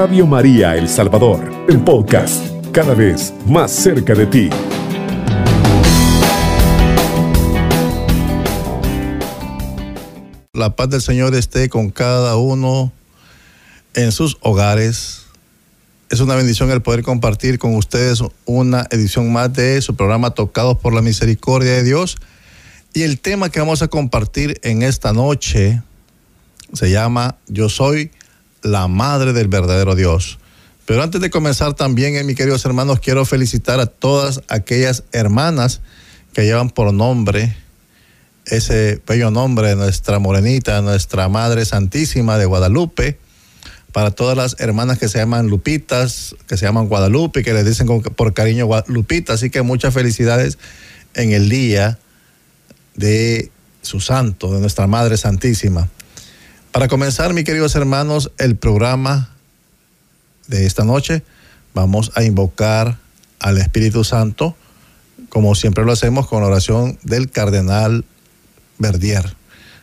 Radio María El Salvador, el podcast, cada vez más cerca de ti. La paz del Señor esté con cada uno en sus hogares. Es una bendición el poder compartir con ustedes una edición más de su programa Tocados por la Misericordia de Dios. Y el tema que vamos a compartir en esta noche se llama Yo soy la madre del verdadero Dios. Pero antes de comenzar también, eh, mis queridos hermanos, quiero felicitar a todas aquellas hermanas que llevan por nombre ese bello nombre de nuestra morenita, nuestra Madre Santísima de Guadalupe, para todas las hermanas que se llaman Lupitas, que se llaman Guadalupe, que les dicen por cariño Lupita. Así que muchas felicidades en el día de su santo, de nuestra Madre Santísima. Para comenzar, mis queridos hermanos, el programa de esta noche, vamos a invocar al Espíritu Santo, como siempre lo hacemos con la oración del Cardenal Verdier.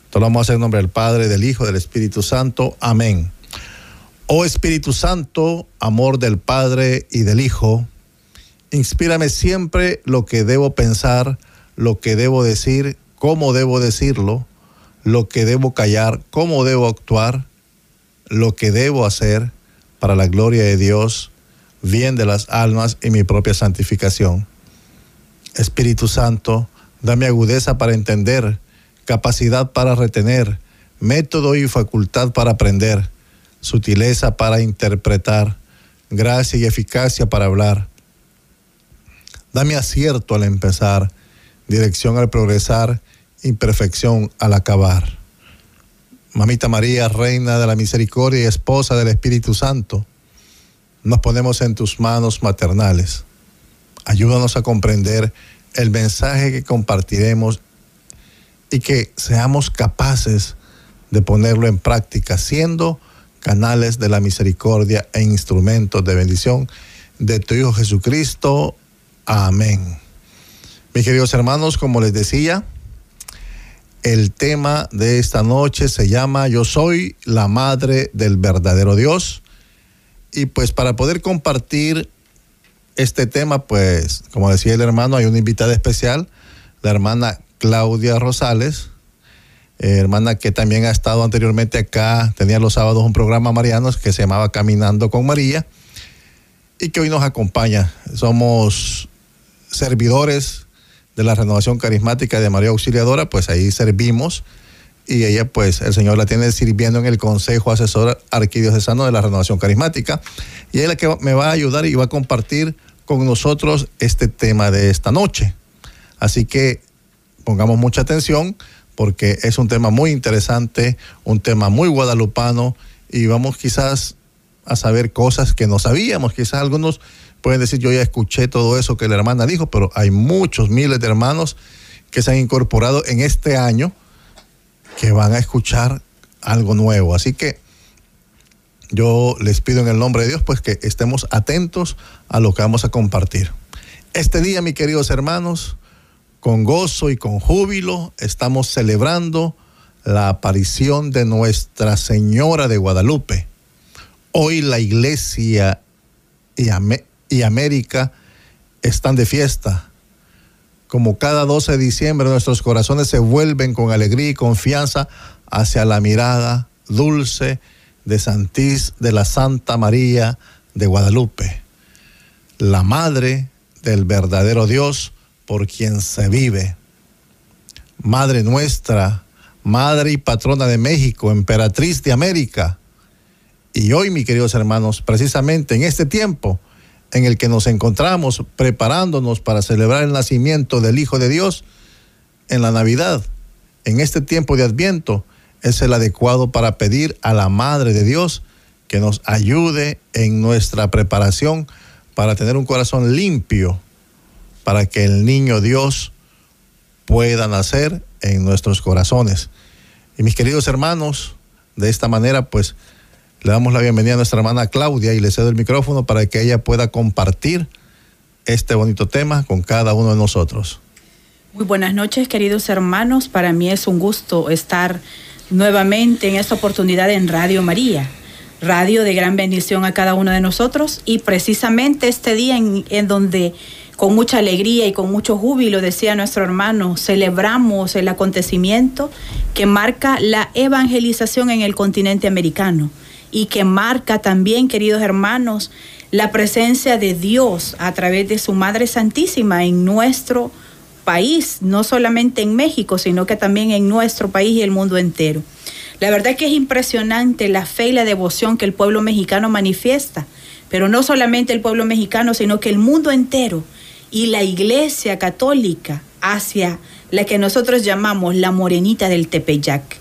Todo lo vamos a hacer en nombre del Padre, del Hijo, del Espíritu Santo. Amén. Oh Espíritu Santo, amor del Padre y del Hijo, inspírame siempre lo que debo pensar, lo que debo decir, cómo debo decirlo lo que debo callar, cómo debo actuar, lo que debo hacer para la gloria de Dios, bien de las almas y mi propia santificación. Espíritu Santo, dame agudeza para entender, capacidad para retener, método y facultad para aprender, sutileza para interpretar, gracia y eficacia para hablar. Dame acierto al empezar, dirección al progresar imperfección al acabar. Mamita María, Reina de la Misericordia y Esposa del Espíritu Santo, nos ponemos en tus manos maternales. Ayúdanos a comprender el mensaje que compartiremos y que seamos capaces de ponerlo en práctica, siendo canales de la misericordia e instrumentos de bendición de tu Hijo Jesucristo. Amén. Mis queridos hermanos, como les decía, el tema de esta noche se llama Yo soy la madre del verdadero Dios. Y pues para poder compartir este tema, pues como decía el hermano, hay una invitada especial, la hermana Claudia Rosales, eh, hermana que también ha estado anteriormente acá, tenía los sábados un programa marianos que se llamaba Caminando con María y que hoy nos acompaña. Somos servidores de la renovación carismática de María Auxiliadora, pues ahí servimos y ella pues el Señor la tiene sirviendo en el Consejo Asesor Arquidiocesano de la Renovación Carismática y es la que me va a ayudar y va a compartir con nosotros este tema de esta noche. Así que pongamos mucha atención porque es un tema muy interesante, un tema muy guadalupano y vamos quizás a saber cosas que no sabíamos, quizás algunos pueden decir, yo ya escuché todo eso que la hermana dijo, pero hay muchos miles de hermanos que se han incorporado en este año que van a escuchar algo nuevo. Así que yo les pido en el nombre de Dios, pues que estemos atentos a lo que vamos a compartir. Este día, mis queridos hermanos, con gozo y con júbilo, estamos celebrando la aparición de Nuestra Señora de Guadalupe. Hoy la iglesia y, y América están de fiesta. Como cada 12 de diciembre nuestros corazones se vuelven con alegría y confianza hacia la mirada dulce de Santís de la Santa María de Guadalupe, la Madre del verdadero Dios por quien se vive. Madre nuestra, Madre y patrona de México, emperatriz de América. Y hoy, mis queridos hermanos, precisamente en este tiempo, en el que nos encontramos preparándonos para celebrar el nacimiento del Hijo de Dios en la Navidad, en este tiempo de Adviento, es el adecuado para pedir a la Madre de Dios que nos ayude en nuestra preparación para tener un corazón limpio, para que el niño Dios pueda nacer en nuestros corazones. Y mis queridos hermanos, de esta manera, pues, le damos la bienvenida a nuestra hermana Claudia y le cedo el micrófono para que ella pueda compartir este bonito tema con cada uno de nosotros. Muy buenas noches, queridos hermanos. Para mí es un gusto estar nuevamente en esta oportunidad en Radio María. radio de gran bendición a cada uno de nosotros y precisamente este día en, donde con mucha alegría y con mucho júbilo, decía nuestro hermano, celebramos el acontecimiento que marca la evangelización en el continente americano y que marca también, queridos hermanos, la presencia de Dios a través de su Madre Santísima en nuestro país, no solamente en México, sino que también en nuestro país y el mundo entero. La verdad que es impresionante la fe y la devoción que el pueblo mexicano manifiesta, pero no solamente el pueblo mexicano, sino que el mundo entero y la iglesia católica hacia la que nosotros llamamos la morenita del Tepeyac.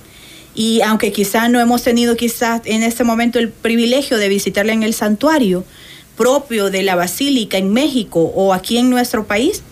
Y aunque quizás no hemos tenido quizás en este momento el privilegio de visitarla en el santuario propio de la basílica en México o aquí en nuestro país,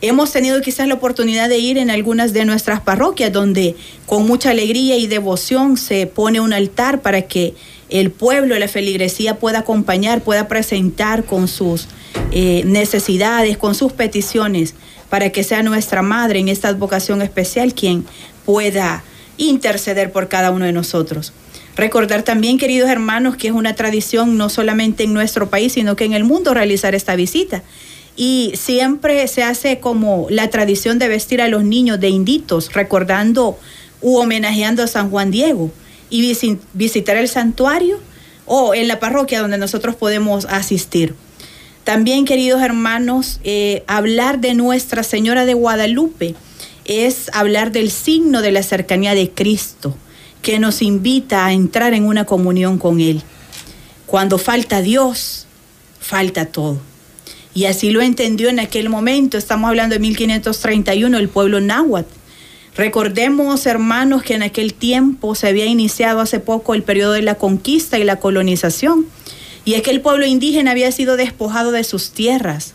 hemos tenido quizás la oportunidad de ir en algunas de nuestras parroquias donde con mucha alegría y devoción se pone un altar para que el pueblo, la feligresía pueda acompañar, pueda presentar con sus eh, necesidades, con sus peticiones, para que sea nuestra madre en esta advocación especial quien pueda interceder por cada uno de nosotros. Recordar también, queridos hermanos, que es una tradición no solamente en nuestro país, sino que en el mundo realizar esta visita. Y siempre se hace como la tradición de vestir a los niños de inditos, recordando u homenajeando a San Juan Diego y visitar el santuario o en la parroquia donde nosotros podemos asistir. También, queridos hermanos, eh, hablar de Nuestra Señora de Guadalupe es hablar del signo de la cercanía de Cristo, que nos invita a entrar en una comunión con Él. Cuando falta Dios, falta todo. Y así lo entendió en aquel momento, estamos hablando de 1531, el pueblo náhuatl. Recordemos, hermanos, que en aquel tiempo se había iniciado hace poco el periodo de la conquista y la colonización y es que el pueblo indígena había sido despojado de sus tierras.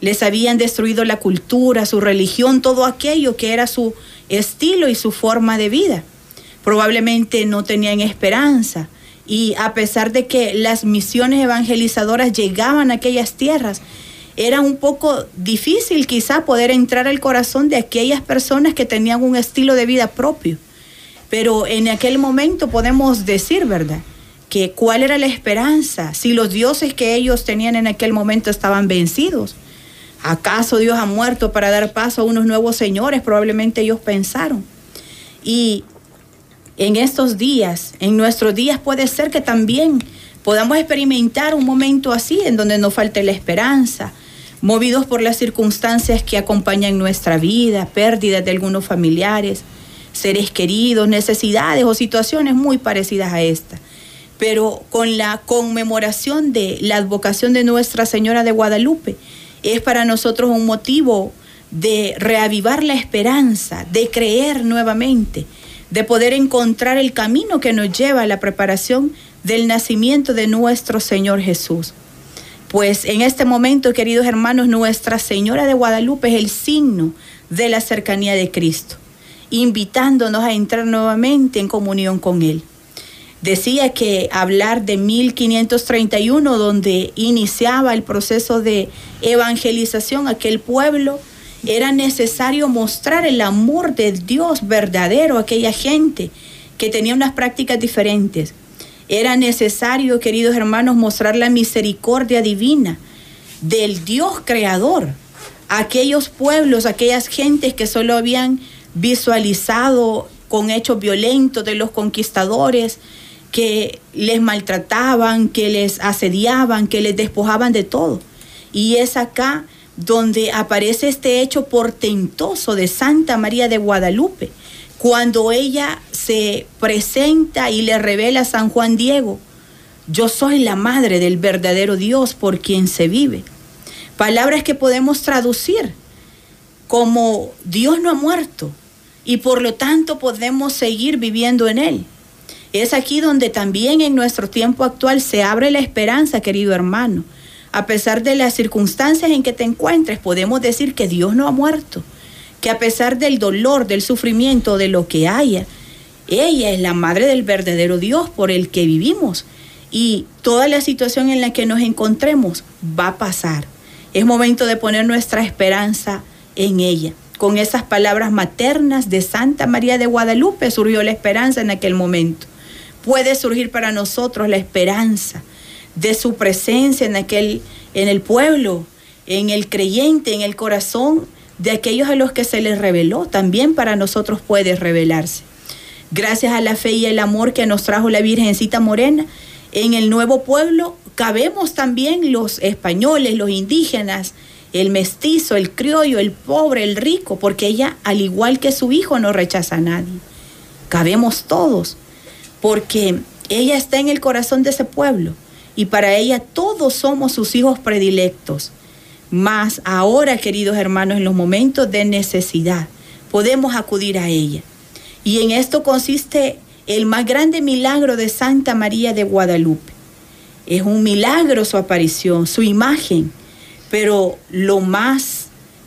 Les habían destruido la cultura, su religión, todo aquello que era su estilo y su forma de vida. Probablemente no tenían esperanza. Y a pesar de que las misiones evangelizadoras llegaban a aquellas tierras, era un poco difícil quizá poder entrar al corazón de aquellas personas que tenían un estilo de vida propio. Pero en aquel momento podemos decir, ¿verdad? que cuál era la esperanza, si los dioses que ellos tenían en aquel momento estaban vencidos. ¿Acaso Dios ha muerto para dar paso a unos nuevos señores? Probablemente ellos pensaron. Y en estos días, en nuestros días puede ser que también podamos experimentar un momento así en donde nos falte la esperanza, movidos por las circunstancias que acompañan nuestra vida, pérdidas de algunos familiares, seres queridos, necesidades o situaciones muy parecidas a esta pero con la conmemoración de la advocación de Nuestra Señora de Guadalupe, es para nosotros un motivo de reavivar la esperanza, de creer nuevamente, de poder encontrar el camino que nos lleva a la preparación del nacimiento de nuestro Señor Jesús. Pues en este momento, queridos hermanos, Nuestra Señora de Guadalupe es el signo de la cercanía de Cristo, invitándonos a entrar nuevamente en comunión con Él. Decía que hablar de 1531, donde iniciaba el proceso de evangelización aquel pueblo, era necesario mostrar el amor de Dios verdadero a aquella gente que tenía unas prácticas diferentes. Era necesario, queridos hermanos, mostrar la misericordia divina del Dios creador a aquellos pueblos, aquellas gentes que solo habían visualizado con hechos violentos de los conquistadores, que les maltrataban, que les asediaban, que les despojaban de todo. Y es acá donde aparece este hecho portentoso de Santa María de Guadalupe, cuando ella se presenta y le revela a San Juan Diego, yo soy la madre del verdadero Dios por quien se vive. Palabras que podemos traducir como Dios no ha muerto y por lo tanto podemos seguir viviendo en Él. Es aquí donde también en nuestro tiempo actual se abre la esperanza, querido hermano. A pesar de las circunstancias en que te encuentres, podemos decir que Dios no ha muerto, que a pesar del dolor, del sufrimiento, de lo que haya, ella es la madre del verdadero Dios por el que vivimos y toda la situación en la que nos encontremos va a pasar. Es momento de poner nuestra esperanza en ella. Con esas palabras maternas de Santa María de Guadalupe surgió la esperanza en aquel momento puede surgir para nosotros la esperanza de su presencia en aquel en el pueblo, en el creyente, en el corazón de aquellos a los que se les reveló, también para nosotros puede revelarse. Gracias a la fe y el amor que nos trajo la Virgencita Morena, en el nuevo pueblo cabemos también los españoles, los indígenas, el mestizo, el criollo, el pobre, el rico, porque ella, al igual que su hijo, no rechaza a nadie. Cabemos todos, porque ella está en el corazón de ese pueblo y para ella todos somos sus hijos predilectos. Más ahora, queridos hermanos, en los momentos de necesidad, podemos acudir a ella. Y en esto consiste el más grande milagro de Santa María de Guadalupe. Es un milagro su aparición, su imagen, pero lo más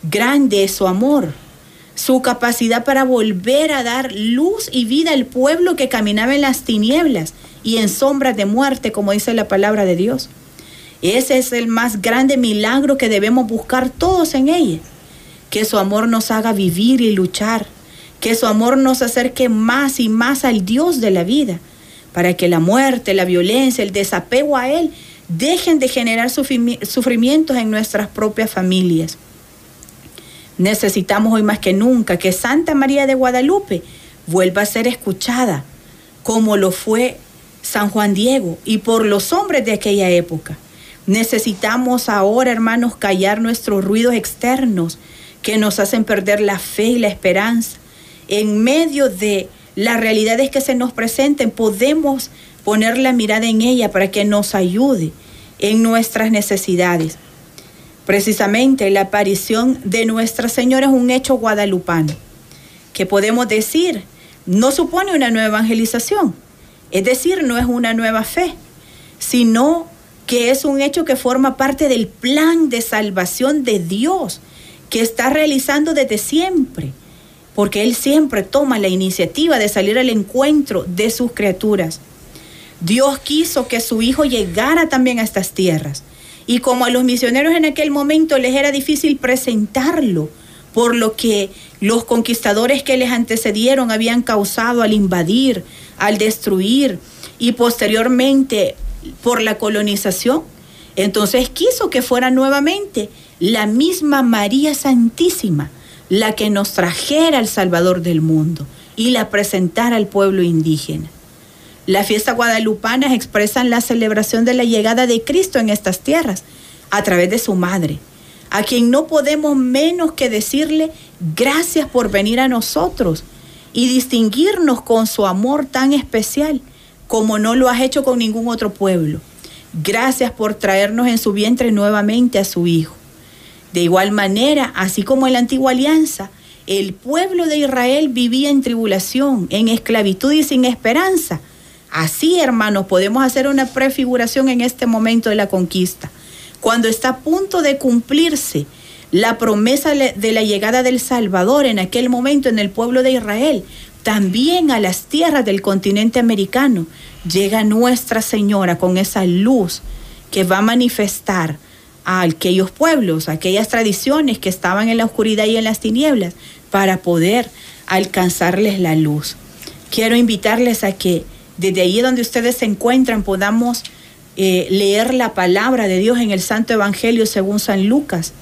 grande es su amor, su capacidad para volver a dar luz y vida al pueblo que caminaba en las tinieblas y en sombras de muerte, como dice la palabra de Dios. Ese es el más grande milagro que debemos buscar todos en ella. Que su amor nos haga vivir y luchar. Que su amor nos acerque más y más al Dios de la vida. Para que la muerte, la violencia, el desapego a Él dejen de generar sufrimientos en nuestras propias familias. Necesitamos hoy más que nunca que Santa María de Guadalupe vuelva a ser escuchada como lo fue San Juan Diego y por los hombres de aquella época. Necesitamos ahora, hermanos, callar nuestros ruidos externos que nos hacen perder la fe y la esperanza. En medio de las realidades que se nos presenten, podemos poner la mirada en ella para que nos ayude en nuestras necesidades. Precisamente la aparición de Nuestra Señora es un hecho guadalupano, que podemos decir no supone una nueva evangelización, es decir, no es una nueva fe, sino que es un hecho que forma parte del plan de salvación de Dios que está realizando desde siempre, porque Él siempre toma la iniciativa de salir al encuentro de sus criaturas. Dios quiso que su Hijo llegara también a estas tierras, y como a los misioneros en aquel momento les era difícil presentarlo, por lo que los conquistadores que les antecedieron habían causado al invadir, al destruir y posteriormente por la colonización. Entonces quiso que fuera nuevamente la misma María Santísima la que nos trajera al Salvador del mundo y la presentara al pueblo indígena. Las fiestas guadalupanas expresan la celebración de la llegada de Cristo en estas tierras a través de su madre, a quien no podemos menos que decirle gracias por venir a nosotros y distinguirnos con su amor tan especial como no lo has hecho con ningún otro pueblo. Gracias por traernos en su vientre nuevamente a su Hijo. De igual manera, así como en la antigua alianza, el pueblo de Israel vivía en tribulación, en esclavitud y sin esperanza. Así, hermanos, podemos hacer una prefiguración en este momento de la conquista. Cuando está a punto de cumplirse la promesa de la llegada del Salvador en aquel momento en el pueblo de Israel, también a las tierras del continente americano llega Nuestra Señora con esa luz que va a manifestar a aquellos pueblos, a aquellas tradiciones que estaban en la oscuridad y en las tinieblas, para poder alcanzarles la luz. Quiero invitarles a que desde allí donde ustedes se encuentran podamos eh, leer la palabra de Dios en el Santo Evangelio según San Lucas,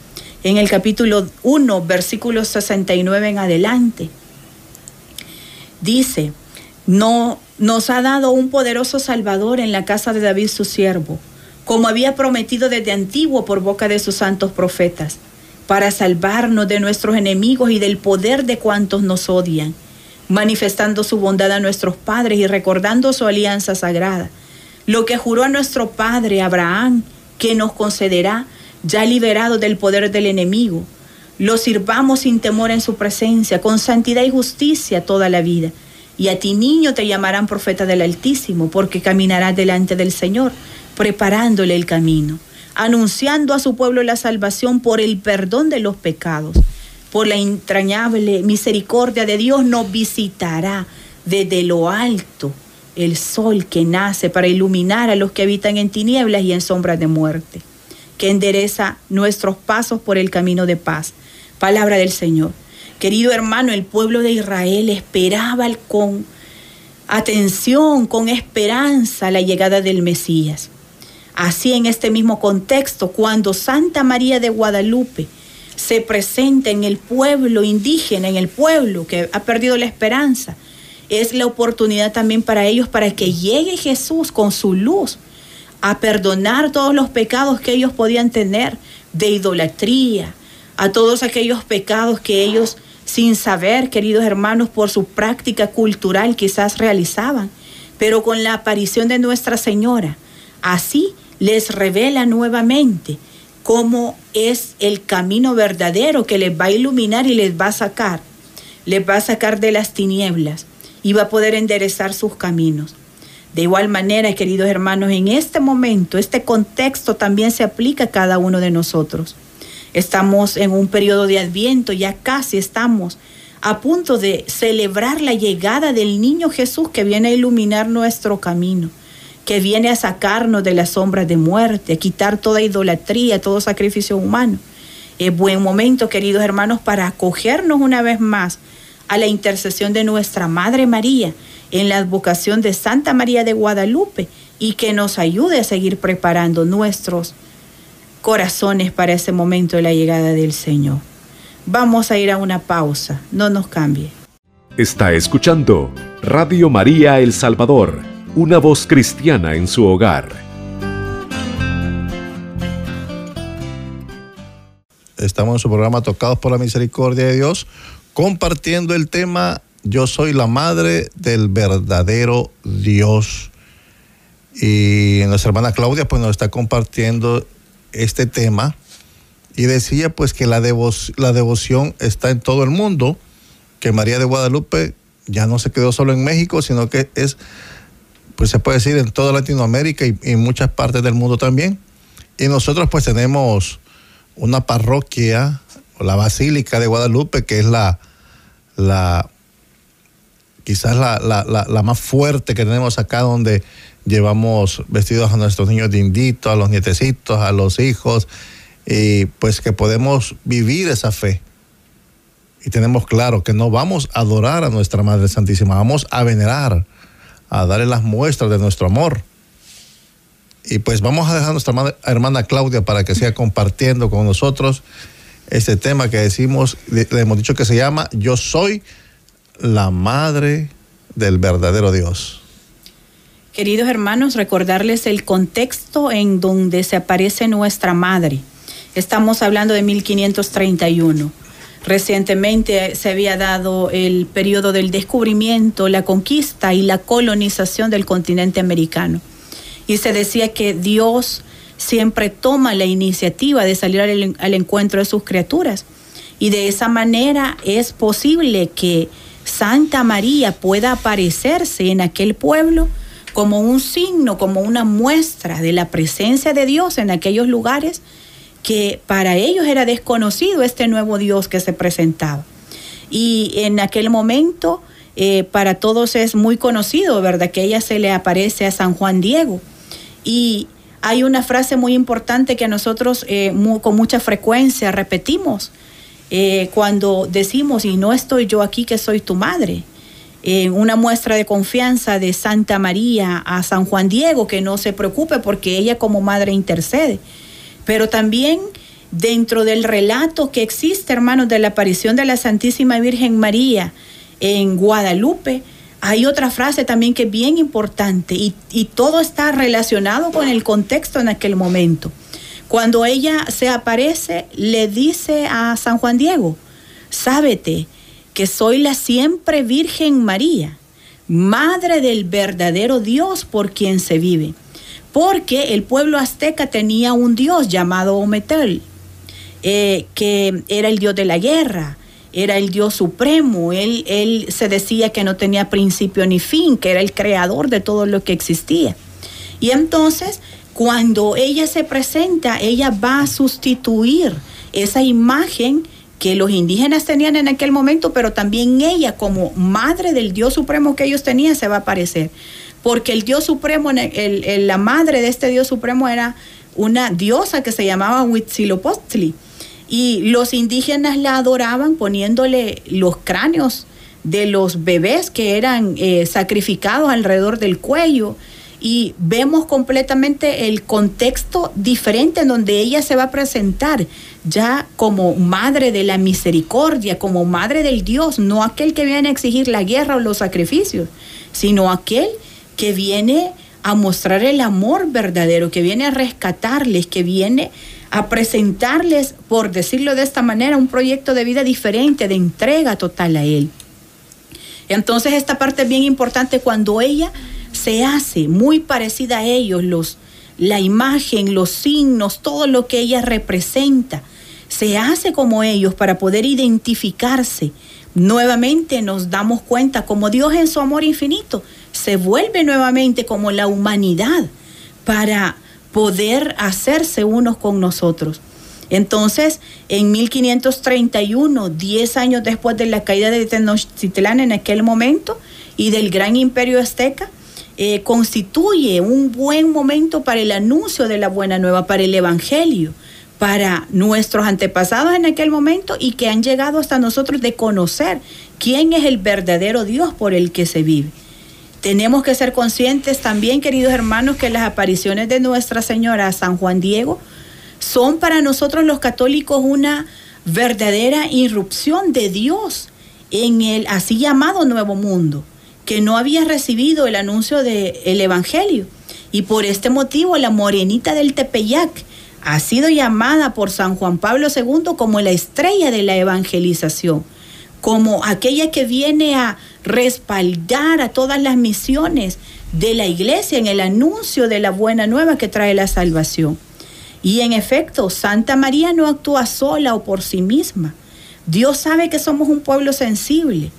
en el capítulo 1, versículos 69 en adelante. Dice, no nos ha dado un poderoso Salvador en la casa de David su siervo, como había prometido desde antiguo por boca de sus santos profetas, para salvarnos de nuestros enemigos y del poder de cuantos nos odian, manifestando su bondad a nuestros padres y recordando su alianza sagrada, lo que juró a nuestro padre Abraham, que nos concederá, ya liberado del poder del enemigo, lo sirvamos sin temor en su presencia, con santidad y justicia toda la vida. Y a ti niño te llamarán profeta del Altísimo, porque caminarás delante del Señor, preparándole el camino, anunciando a su pueblo la salvación por el perdón de los pecados. Por la entrañable misericordia de Dios nos visitará desde lo alto el sol que nace para iluminar a los que habitan en tinieblas y en sombras de muerte, que endereza nuestros pasos por el camino de paz Palabra del Señor. Querido hermano, el pueblo de Israel esperaba con atención, con esperanza la llegada del Mesías. Así en este mismo contexto, cuando Santa María de Guadalupe se presenta en el pueblo indígena, en el pueblo que ha perdido la esperanza, es la oportunidad también para ellos para que llegue Jesús con su luz a perdonar todos los pecados que ellos podían tener de idolatría, a todos aquellos pecados que ellos sin saber, queridos hermanos, por su práctica cultural quizás realizaban, pero con la aparición de Nuestra Señora, así les revela nuevamente cómo es el camino verdadero que les va a iluminar y les va a sacar, les va a sacar de las tinieblas y va a poder enderezar sus caminos. De igual manera, queridos hermanos, en este momento, este contexto también se aplica a cada uno de nosotros. Estamos en un periodo de adviento, ya casi estamos a punto de celebrar la llegada del niño Jesús que viene a iluminar nuestro camino, que viene a sacarnos de las sombras de muerte, a quitar toda idolatría, todo sacrificio humano. Es buen momento, queridos hermanos, para acogernos una vez más a la intercesión de nuestra Madre María en la advocación de Santa María de Guadalupe y que nos ayude a seguir preparando nuestros corazones para ese momento de la llegada del Señor. Vamos a ir a una pausa, no nos cambie. Está escuchando Radio María El Salvador, una voz cristiana en su hogar. Estamos en su programa Tocados por la Misericordia de Dios, compartiendo el tema Yo soy la madre del verdadero Dios. Y nuestra hermana Claudia pues nos está compartiendo este tema y decía pues que la, la devoción está en todo el mundo, que María de Guadalupe ya no se quedó solo en México, sino que es, pues se puede decir, en toda Latinoamérica y, en muchas partes del mundo también. Y nosotros pues tenemos una parroquia, la Basílica de Guadalupe, que es la, la quizás la, la, la, más fuerte que tenemos acá, donde llevamos vestidos a nuestros niños dinditos, a los nietecitos, a los hijos, y pues que podemos vivir esa fe. Y tenemos claro que no vamos a adorar a nuestra Madre Santísima, vamos a venerar, a darle las muestras de nuestro amor. Y pues vamos a dejar a nuestra hermana Claudia para que siga compartiendo con nosotros este tema que decimos, le hemos dicho que se llama Yo soy la Madre del verdadero Dios. Queridos hermanos, recordarles el contexto en donde se aparece nuestra madre. Estamos hablando de 1531. Recientemente se había dado el periodo del descubrimiento, la conquista y la colonización del continente americano. Y se decía que Dios siempre toma la iniciativa de salir al, al encuentro de sus criaturas. Y de esa manera es posible que Santa María pueda aparecerse en aquel pueblo como un signo, como una muestra de la presencia de Dios en aquellos lugares que para ellos era desconocido este nuevo Dios que se presentaba. Y en aquel momento eh, para todos es muy conocido, ¿verdad? Que ella se le aparece a San Juan Diego. Y hay una frase muy importante que nosotros eh, con mucha frecuencia repetimos eh, cuando decimos, y no estoy yo aquí que soy tu madre una muestra de confianza de Santa María a San Juan Diego, que no se preocupe porque ella como madre intercede. Pero también dentro del relato que existe, hermanos, de la aparición de la Santísima Virgen María en Guadalupe, hay otra frase también que es bien importante y, y todo está relacionado con el contexto en aquel momento. Cuando ella se aparece, le dice a San Juan Diego, sábete, que soy la siempre Virgen María, Madre del verdadero Dios por quien se vive. Porque el pueblo azteca tenía un dios llamado Ometel, eh, que era el dios de la guerra, era el dios supremo, él, él se decía que no tenía principio ni fin, que era el creador de todo lo que existía. Y entonces, cuando ella se presenta, ella va a sustituir esa imagen que los indígenas tenían en aquel momento, pero también ella como madre del Dios supremo que ellos tenían se va a aparecer. Porque el Dios supremo, el, la madre de este Dios supremo era una diosa que se llamaba Huitzilopochtli. Y los indígenas la adoraban poniéndole los cráneos de los bebés que eran eh, sacrificados alrededor del cuello y vemos completamente el contexto diferente en donde ella se va a presentar ya como madre de la misericordia, como madre del Dios, no aquel que viene a exigir la guerra o los sacrificios, sino aquel que viene a mostrar el amor verdadero, que viene a rescatarles, que viene a presentarles, por decirlo de esta manera, un proyecto de vida diferente, de entrega total a Él. Entonces esta parte es bien importante cuando ella se hace muy parecida a ellos, los, la imagen, los signos, todo lo que ella representa, se hace como ellos para poder identificarse. Nuevamente nos damos cuenta como Dios en su amor infinito se vuelve nuevamente como la humanidad para poder hacerse unos con nosotros. Entonces, en 1531, 10 años después de la caída de Tenochtitlán en aquel momento y del gran imperio azteca, eh, constituye un buen momento para el anuncio de la buena nueva, para el Evangelio, para nuestros antepasados en aquel momento y que han llegado hasta nosotros de conocer quién es el verdadero Dios por el que se vive. Tenemos que ser conscientes también, queridos hermanos, que las apariciones de Nuestra Señora San Juan Diego son para nosotros los católicos una verdadera irrupción de Dios en el así llamado Nuevo Mundo, que no había recibido el anuncio del Evangelio. Y por este motivo la morenita del Tepeyac ha sido llamada por San Juan Pablo II como la estrella de la evangelización, como aquella que viene a respaldar a todas las misiones de la iglesia en el anuncio de la buena nueva que trae la salvación. Y en efecto, Santa María no actúa sola o por sí misma. Dios sabe que somos un pueblo sensible,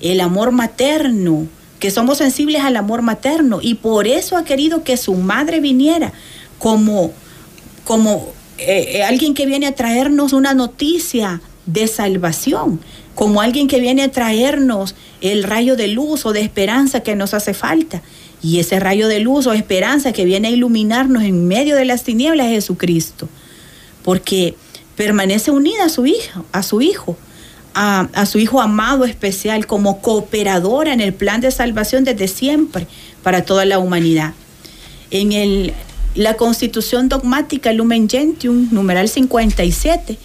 el amor materno, que somos sensibles al amor materno y por eso ha querido que su madre viniera como, como eh, eh, alguien que viene a traernos una noticia de salvación, como alguien que viene a traernos el rayo de luz o de esperanza que nos hace falta. Y ese rayo de luz o esperanza que viene a iluminarnos en medio de las tinieblas es Jesucristo. Porque permanece unida a su hijo, a su hijo, a, su hijo amado especial, como cooperadora en el plan de salvación desde siempre para toda la humanidad. En el, la constitución dogmática Lumen Gentium, numeral 57,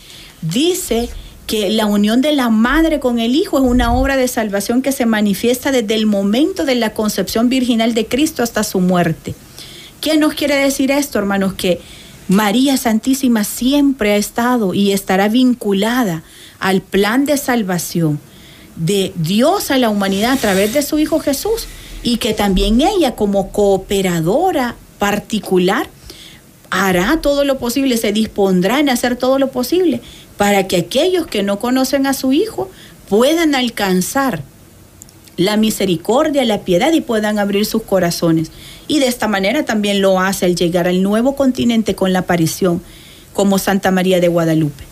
dice que la unión de la madre con el hijo es una obra de salvación que se manifiesta desde el momento de la concepción virginal de Cristo hasta su muerte. ¿Qué nos quiere decir esto, hermanos? Que María Santísima siempre ha estado y estará vinculada al plan de salvación de Dios a la humanidad a través de su Hijo Jesús y que también ella como cooperadora particular hará todo lo posible, se dispondrá en hacer todo lo posible para que aquellos que no conocen a su Hijo puedan alcanzar la misericordia, la piedad y puedan abrir sus corazones. Y de esta manera también lo hace al llegar al nuevo continente con la aparición como Santa María de Guadalupe.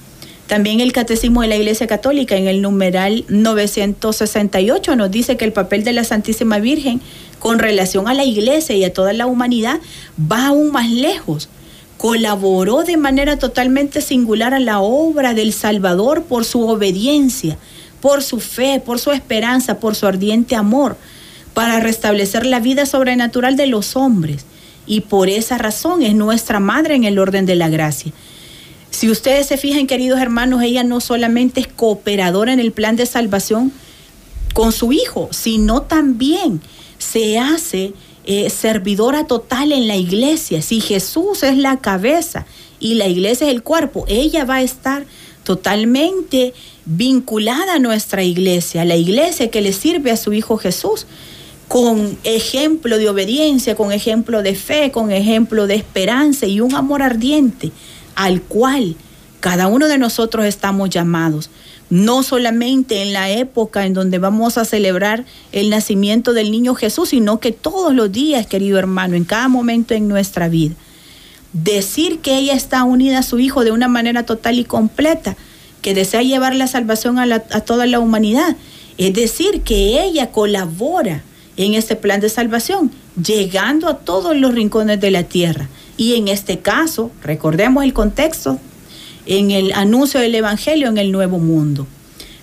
También el Catecismo de la Iglesia Católica en el numeral 968 nos dice que el papel de la Santísima Virgen con relación a la Iglesia y a toda la humanidad va aún más lejos colaboró de manera totalmente singular a la obra del Salvador por su obediencia, por su fe, por su esperanza, por su ardiente amor, para restablecer la vida sobrenatural de los hombres. Y por esa razón es nuestra madre en el orden de la gracia. Si ustedes se fijan, queridos hermanos, ella no solamente es cooperadora en el plan de salvación con su hijo, sino también se hace eh, servidora total en la iglesia. Si Jesús es la cabeza y la iglesia es el cuerpo, ella va a estar totalmente vinculada a nuestra iglesia, la iglesia que le sirve a su Hijo Jesús, con ejemplo de obediencia, con ejemplo de fe, con ejemplo de esperanza y un amor ardiente al cual cada uno de nosotros estamos llamados no solamente en la época en donde vamos a celebrar el nacimiento del niño Jesús, sino que todos los días, querido hermano, en cada momento en nuestra vida. Decir que ella está unida a su Hijo de una manera total y completa, que desea llevar la salvación a, toda la humanidad, es decir, que ella colabora en este plan de salvación, llegando a todos los rincones de la tierra. Y en este caso, recordemos el contexto en el anuncio del Evangelio en el Nuevo Mundo.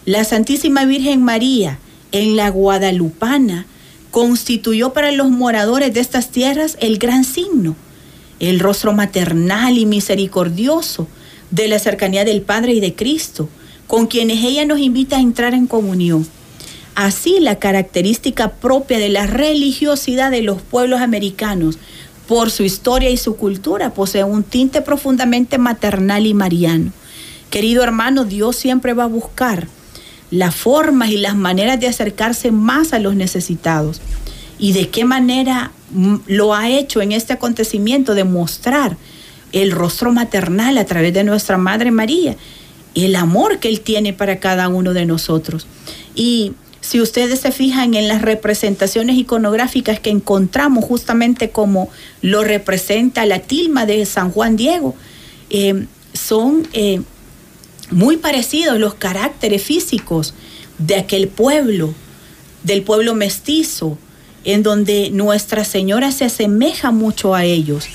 La Santísima Virgen María en la Guadalupana constituyó para los moradores de estas tierras el gran signo, el rostro maternal y misericordioso de la cercanía del Padre y de Cristo, con quienes ella nos invita a entrar en comunión. Así la característica propia de la religiosidad de los pueblos americanos, por su historia y su cultura, posee un tinte profundamente maternal y mariano. Querido hermano, Dios siempre va a buscar las formas y las maneras de acercarse más a los necesitados. Y de qué manera mm, lo ha hecho en este acontecimiento de mostrar el rostro maternal a través de nuestra Madre María, el amor que Él tiene para cada uno de nosotros. Y si ustedes se fijan en las representaciones iconográficas que encontramos justamente como lo representa la tilma de San Juan Diego, eh, son eh, muy parecidos los caracteres físicos de aquel pueblo, del pueblo mestizo, en donde Nuestra Señora se asemeja mucho a ellos,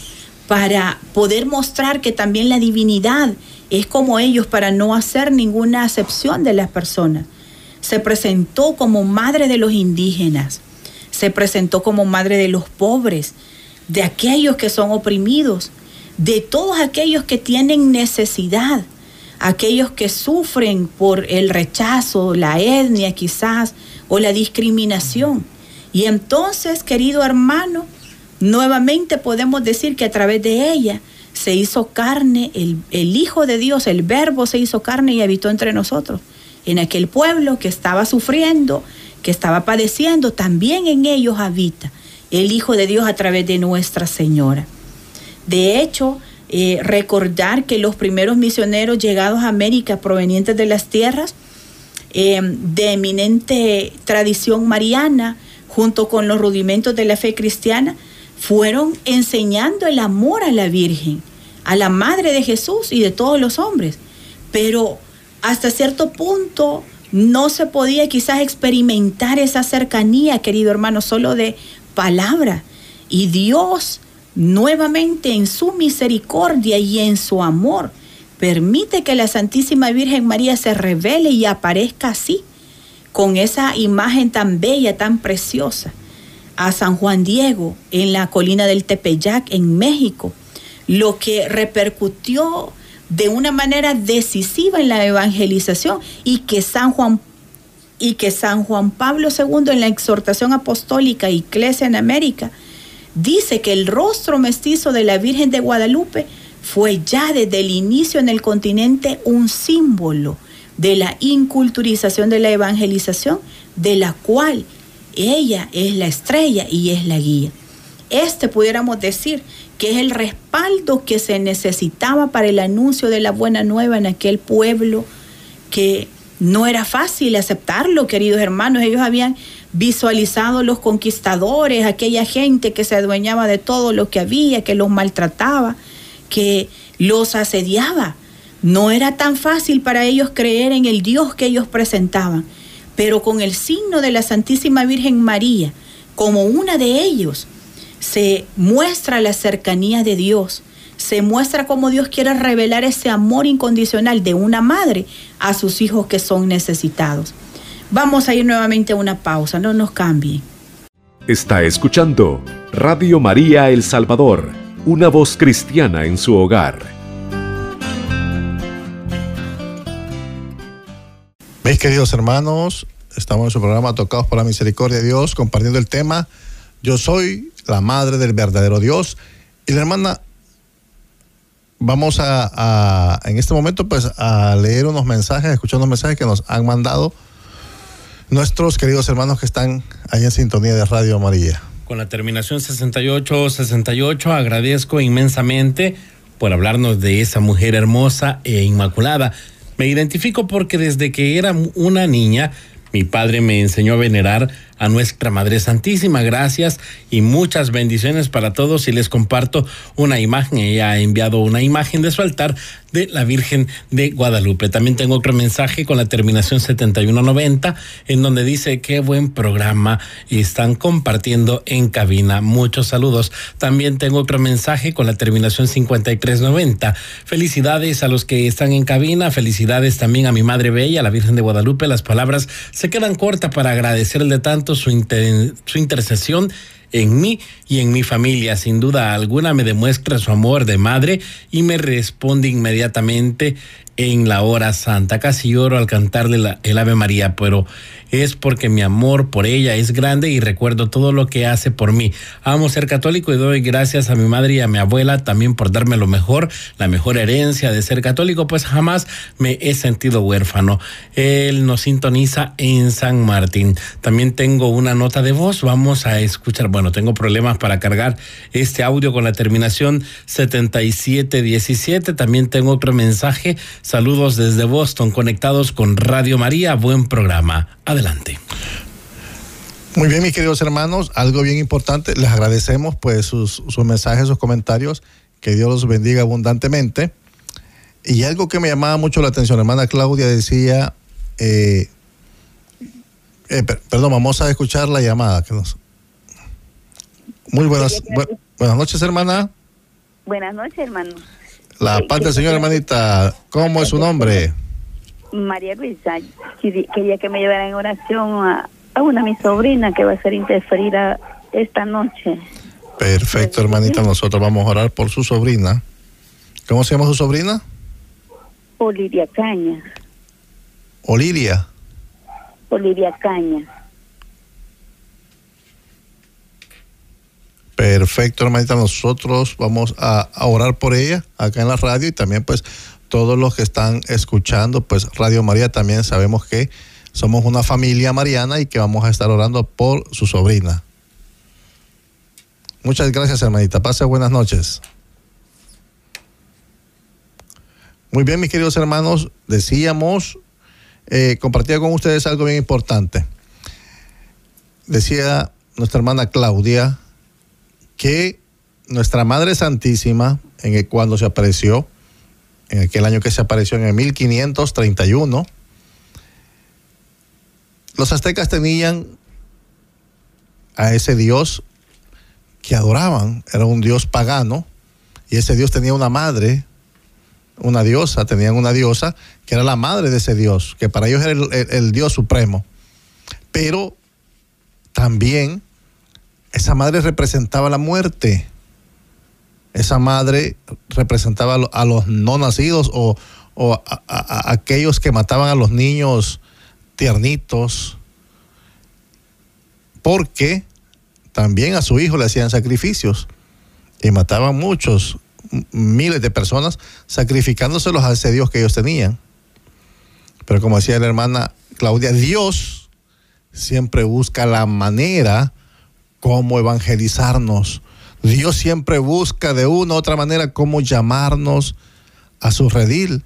para poder mostrar que también la divinidad es como ellos, para no hacer ninguna acepción de las personas. Se presentó como madre de los indígenas, se presentó como madre de los pobres, de aquellos que son oprimidos, de todos aquellos que tienen necesidad aquellos que sufren por el rechazo, la etnia quizás, o la discriminación. Y entonces, querido hermano, nuevamente podemos decir que a través de ella se hizo carne, el, el, Hijo de Dios, el Verbo se hizo carne y habitó entre nosotros. En aquel pueblo que estaba sufriendo, que estaba padeciendo, también en ellos habita el Hijo de Dios a través de Nuestra Señora. De hecho, eh, recordar que los primeros misioneros llegados a América provenientes de las tierras eh, de eminente tradición mariana, junto con los rudimentos de la fe cristiana, fueron enseñando el amor a la Virgen, a la Madre de Jesús y de todos los hombres. Pero hasta cierto punto no se podía quizás experimentar esa cercanía, querido hermano, solo de palabra. Y Dios nuevamente en su misericordia y en su amor, permite que la Santísima Virgen María se revele y aparezca así, con esa imagen tan bella, tan preciosa, a San Juan Diego en la colina del Tepeyac, en México, lo que repercutió de una manera decisiva en la evangelización y que San Juan y que San Juan Pablo II en la exhortación apostólica Iglesia en América dice que el rostro mestizo de la Virgen de Guadalupe fue ya desde el inicio en el continente un símbolo de la inculturización de la evangelización, de la cual ella es la estrella y es la guía. Este pudiéramos decir que es el respaldo que se necesitaba para el anuncio de la buena nueva en aquel pueblo que no era fácil aceptarlo, queridos hermanos. Ellos habían visualizado los conquistadores, aquella gente que se adueñaba de todo lo que había, que los maltrataba, que los asediaba. No era tan fácil para ellos creer en el Dios que ellos presentaban, pero con el signo de la Santísima Virgen María, como una de ellos, se muestra la cercanía de Dios, se muestra cómo Dios quiere revelar ese amor incondicional de una madre a sus hijos que son necesitados. Vamos a ir nuevamente a una pausa, no nos cambie. Está escuchando Radio María El Salvador, una voz cristiana en su hogar. Mis queridos hermanos, estamos en su programa Tocados por la Misericordia de Dios, compartiendo el tema Yo soy la madre del verdadero Dios. Y la hermana, vamos a, en este momento pues a leer unos mensajes, escuchar unos mensajes que nos han mandado nuestros queridos hermanos que están ahí en sintonía de Radio Amarilla. Con la terminación 6868 agradezco inmensamente por hablarnos de esa mujer hermosa e inmaculada. Me identifico porque desde que era una niña, mi padre me enseñó a venerar a nuestra Madre Santísima. Gracias y muchas bendiciones para todos y les comparto una imagen. Ella ha enviado una imagen de su altar de la Virgen de Guadalupe. También tengo otro mensaje con la terminación 7190 en donde dice qué buen programa están compartiendo en cabina. Muchos saludos. También tengo otro mensaje con la terminación 5390. Felicidades a los que están en cabina. Felicidades también a mi Madre Bella, la Virgen de Guadalupe. Las palabras se quedan cortas para agradecerle tanto su, intercesión en mí y en mi familia. Sin duda alguna me demuestra su amor de madre y me responde inmediatamente en la hora santa. Casi lloro al cantarle la, el Ave María, pero es porque mi amor por ella es grande y recuerdo todo lo que hace por mí. Amo ser católico y doy gracias a mi madre y a mi abuela también por darme lo mejor, la mejor herencia de ser católico, pues jamás me he sentido huérfano. Él nos sintoniza en San Martín. También tengo una nota de voz, vamos a escuchar. Bueno, tengo problemas para cargar este audio con la terminación 7717. También tengo otro mensaje. Saludos desde Boston, conectados con Radio María. Buen programa. Adelante. Muy bien, mis queridos hermanos, algo bien importante, les agradecemos pues sus, sus mensajes, sus comentarios, que Dios los bendiga abundantemente. Y algo que me llamaba mucho la atención, hermana Claudia decía, eh, eh, perdón, vamos a escuchar la llamada. Que nos... Muy buenas, bu buenas noches, hermana. Buenas noches, hermano. La paz del Señor, hermanita. ¿Cómo es su nombre? María Luisa, quería que me llevara en oración a, a una de mis sobrinas que va a ser interferida esta noche. Perfecto, hermanita. Nosotros vamos a orar por su sobrina. ¿Cómo se llama su sobrina? Olivia Caña. Olivia. Olivia Caña. Perfecto, hermanita. Nosotros vamos a, orar por ella acá en la radio y también pues todos los que están escuchando, pues Radio María también sabemos que somos una familia mariana y que vamos a estar orando por su sobrina. Muchas gracias, hermanita. Pase buenas noches. Muy bien, mis queridos hermanos, decíamos, eh, compartía con ustedes algo bien importante. Decía nuestra hermana Claudia que nuestra Madre Santísima, en el, cuando se apareció, en aquel año que se apareció en el 1531, los aztecas tenían a ese dios que adoraban, era un dios pagano, y ese dios tenía una madre, una diosa, tenían una diosa que era la madre de ese dios, que para ellos era el, el, el dios supremo. Pero también esa madre representaba la muerte. Esa madre representaba a los no nacidos o, o a, aquellos que mataban a los niños tiernitos, porque también a su hijo le hacían sacrificios y mataban muchos, miles de personas, sacrificándoselos a ese Dios que ellos tenían. Pero como decía la hermana Claudia, Dios siempre busca la manera cómo evangelizarnos. Dios siempre busca de una u otra manera cómo llamarnos a su redil.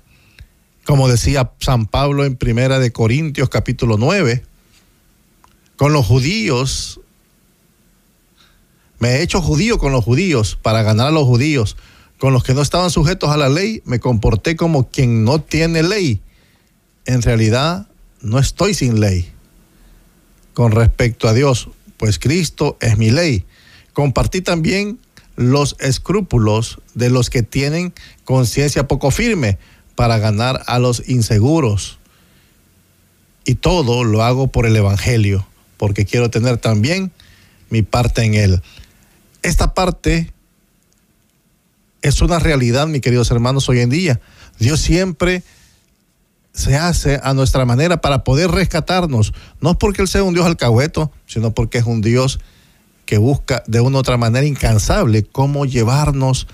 Como decía San Pablo en Primera de Corintios capítulo 9, con los judíos, me he hecho judío con los judíos para ganar a los judíos. Con los que no estaban sujetos a la ley, me comporté como quien no tiene ley. En realidad, no estoy sin ley. Con respecto a Dios, pues Cristo es mi ley. Compartí también los escrúpulos de los que tienen conciencia poco firme para ganar a los inseguros. Y todo lo hago por el Evangelio, porque quiero tener también mi parte en él. Esta parte es una realidad, mis queridos hermanos, hoy en día. Dios siempre se hace a nuestra manera para poder rescatarnos, no porque Él sea un Dios alcahueto, sino porque es un Dios que busca de una otra manera incansable cómo llevarnos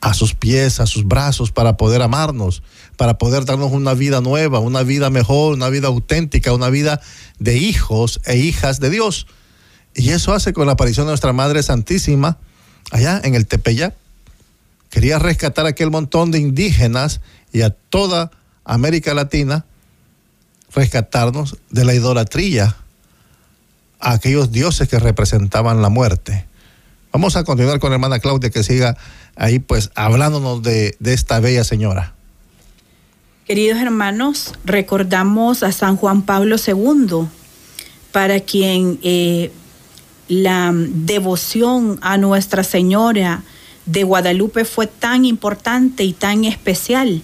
a sus pies, a sus brazos, para poder amarnos, para poder darnos una vida nueva, una vida mejor, una vida auténtica, una vida de hijos e hijas de Dios. Y eso hace con la aparición de nuestra Madre Santísima allá en el Tepeyac. Quería rescatar a aquel montón de indígenas y a toda América Latina, rescatarnos de la idolatría a aquellos dioses que representaban la muerte. Vamos a continuar con la hermana Claudia que siga ahí pues hablándonos de, esta bella señora. Queridos hermanos, recordamos a San Juan Pablo II, para quien eh, la devoción a Nuestra Señora de Guadalupe fue tan importante y tan especial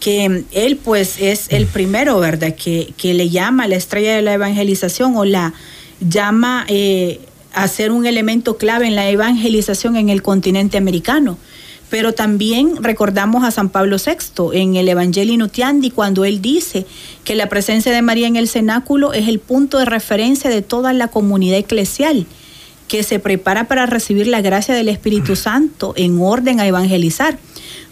que él pues es el primero, ¿verdad? Que, que le llama la estrella de la evangelización o la llama eh, a ser un elemento clave en la evangelización en el continente americano. Pero también recordamos a San Pablo VI en el Evangelio Nutiandi cuando él dice que la presencia de María en el cenáculo es el punto de referencia de toda la comunidad eclesial que se prepara para recibir la gracia del Espíritu Santo en orden a evangelizar.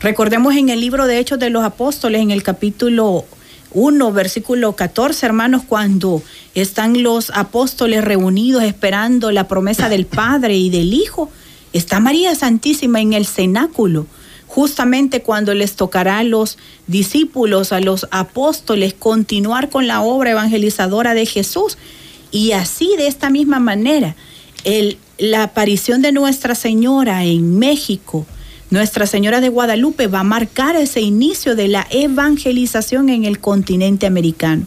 Recordemos en el libro de Hechos de los Apóstoles, en el capítulo 1, versículo 14, hermanos, cuando están los apóstoles reunidos esperando la promesa del Padre y del Hijo, está María Santísima en el cenáculo, justamente cuando les tocará a los discípulos, a los apóstoles, continuar con la obra evangelizadora de Jesús. Y así, de esta misma manera, el, la aparición de Nuestra Señora en México, Nuestra Señora de Guadalupe va a marcar ese inicio de la evangelización en el continente americano.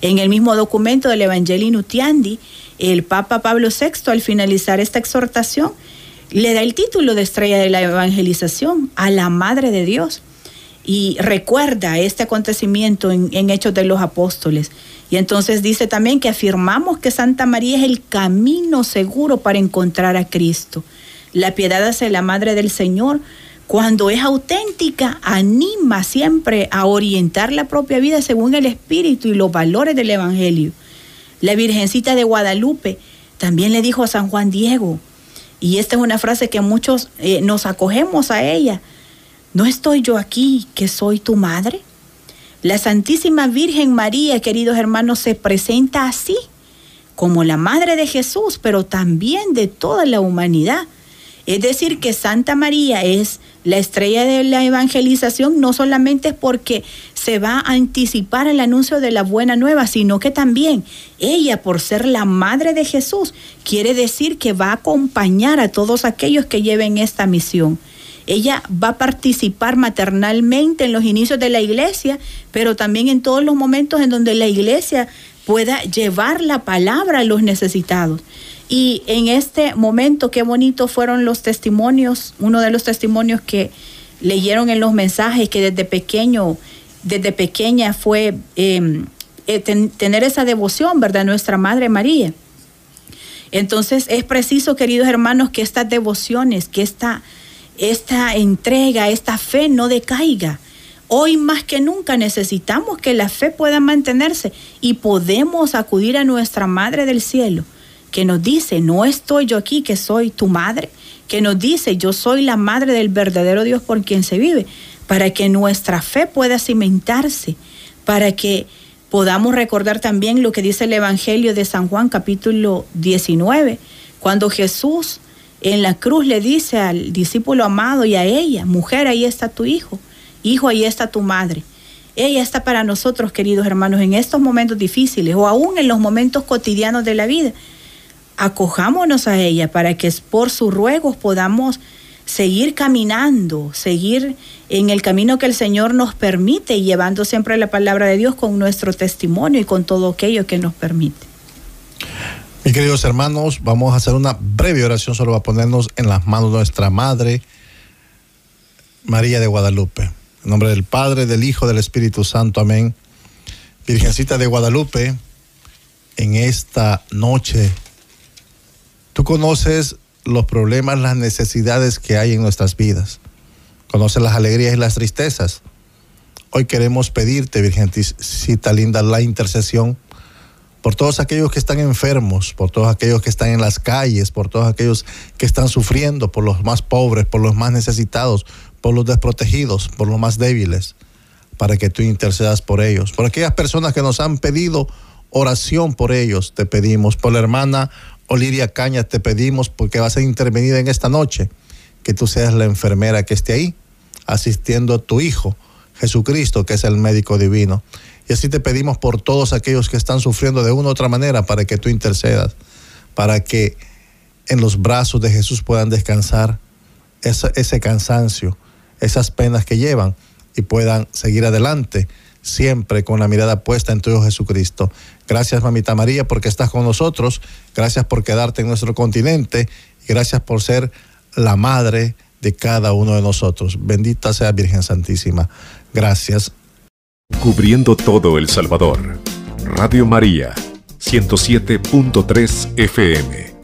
En el mismo documento del Evangelio Nutiandi, el Papa Pablo VI, al finalizar esta exhortación, le da el título de estrella de la evangelización a la Madre de Dios y recuerda este acontecimiento en, en, Hechos de los Apóstoles. Y entonces dice también que afirmamos que Santa María es el camino seguro para encontrar a Cristo. La piedad hacia la Madre del Señor, cuando es auténtica, anima siempre a orientar la propia vida según el Espíritu y los valores del Evangelio. La Virgencita de Guadalupe también le dijo a San Juan Diego, y esta es una frase que muchos eh, nos acogemos a ella. ¿No estoy yo aquí que soy tu madre? La Santísima Virgen María, queridos hermanos, se presenta así, como la madre de Jesús, pero también de toda la humanidad. Es decir, que Santa María es la estrella de la evangelización, no solamente es porque se va a anticipar el anuncio de la buena nueva, sino que también ella, por ser la madre de Jesús, quiere decir que va a acompañar a todos aquellos que lleven esta misión. Ella va a participar maternalmente en los inicios de la iglesia, pero también en todos los momentos en donde la iglesia pueda llevar la palabra a los necesitados. Y en este momento, qué bonito fueron los testimonios, uno de los testimonios que leyeron en los mensajes, que desde pequeño, desde pequeña fue eh, eh, ten, tener esa devoción, ¿verdad? Nuestra Madre María. Entonces es preciso, queridos hermanos, que estas devociones, que esta, esta entrega, esta fe no decaiga. Hoy más que nunca necesitamos que la fe pueda mantenerse y podemos acudir a nuestra Madre del Cielo que nos dice, no estoy yo aquí, que soy tu madre, que nos dice, yo soy la madre del verdadero Dios por quien se vive, para que nuestra fe pueda cimentarse, para que podamos recordar también lo que dice el Evangelio de San Juan capítulo 19, cuando Jesús en la cruz le dice al discípulo amado y a ella, mujer, ahí está tu hijo, hijo, ahí está tu madre. Ella está para nosotros, queridos hermanos, en estos momentos difíciles o aún en los momentos cotidianos de la vida acojámonos a ella para que por sus ruegos podamos seguir caminando, seguir en el camino que el Señor nos permite llevando siempre la palabra de Dios con nuestro testimonio y con todo aquello que nos permite. Mis queridos hermanos, vamos a hacer una breve oración, solo va a ponernos en las manos de nuestra Madre María de Guadalupe. En nombre del Padre, del Hijo, del Espíritu Santo, amén. Virgencita de Guadalupe, en esta noche Tú conoces los problemas, las necesidades que hay en nuestras vidas. Conoces las alegrías y las tristezas. Hoy queremos pedirte, Virgencita linda, la intercesión por todos aquellos que están enfermos, por todos aquellos que están en las calles, por todos aquellos que están sufriendo, por los más pobres, por los más necesitados, por los desprotegidos, por los más débiles, para que tú intercedas por ellos. Por aquellas personas que nos han pedido oración por ellos, te pedimos. Por la hermana Oliria Cañas, te pedimos porque vas a intervenir en esta noche, que tú seas la enfermera que esté ahí, asistiendo a tu Hijo, Jesucristo, que es el médico divino. Y así te pedimos por todos aquellos que están sufriendo de una u otra manera para que tú intercedas. para que en los brazos de Jesús puedan descansar ese, ese cansancio, esas penas que llevan y puedan seguir adelante siempre con la mirada puesta en tu Hijo Jesucristo. Gracias, mamita María, porque estás con nosotros. Gracias por quedarte en nuestro continente. Y gracias por ser la madre de cada uno de nosotros. Bendita sea Virgen Santísima. Gracias. Cubriendo todo El Salvador. Radio María, 107.3 FM.